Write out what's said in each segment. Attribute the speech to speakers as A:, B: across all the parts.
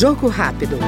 A: Jogo rápido.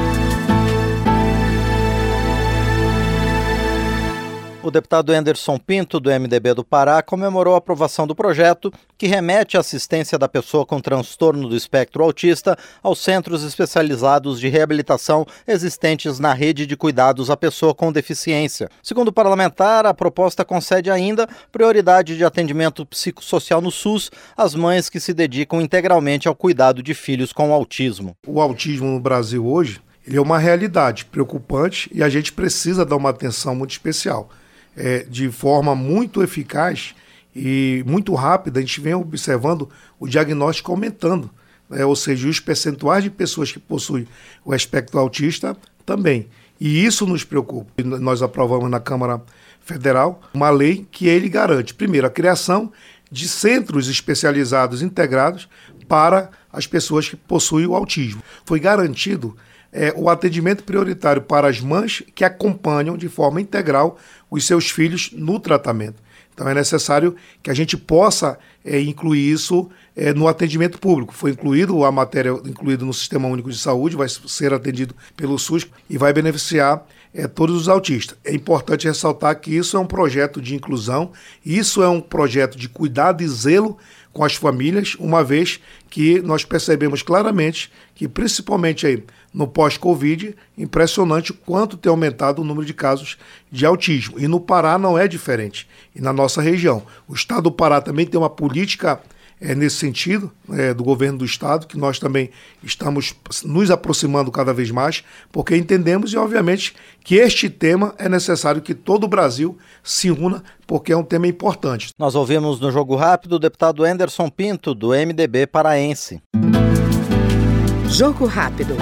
B: Deputado Anderson Pinto, do MDB do Pará, comemorou a aprovação do projeto que remete a assistência da pessoa com transtorno do espectro autista aos centros especializados de reabilitação existentes na rede de cuidados à pessoa com deficiência. Segundo o parlamentar, a proposta concede ainda prioridade de atendimento psicossocial no SUS às mães que se dedicam integralmente ao cuidado de filhos com autismo.
C: O autismo no Brasil hoje ele é uma realidade preocupante e a gente precisa dar uma atenção muito especial é, de forma muito eficaz e muito rápida, a gente vem observando o diagnóstico aumentando. Né? Ou seja, os percentuais de pessoas que possuem o espectro autista também. E isso nos preocupa. Nós aprovamos na Câmara Federal uma lei que ele garante, primeiro, a criação de centros especializados integrados para as pessoas que possuem o autismo. Foi garantido é, o atendimento prioritário para as mães que acompanham de forma integral os seus filhos no tratamento. Então é necessário que a gente possa é, incluir isso é, no atendimento público. Foi incluído a matéria incluída no Sistema Único de Saúde, vai ser atendido pelo SUS e vai beneficiar é, todos os autistas. É importante ressaltar que isso é um projeto de inclusão, isso é um projeto de cuidado e zelo com as famílias, uma vez que nós percebemos claramente que, principalmente aí no pós-Covid, impressionante o quanto tem aumentado o número de casos de autismo. E no Pará não é diferente. E na nossa região. O estado do Pará também tem uma política é, nesse sentido, é, do governo do Estado, que nós também estamos nos aproximando cada vez mais, porque entendemos e, obviamente, que este tema é necessário que todo o Brasil se una, porque é um tema importante.
B: Nós ouvimos no Jogo Rápido o deputado Anderson Pinto, do MDB paraense.
A: Jogo Rápido.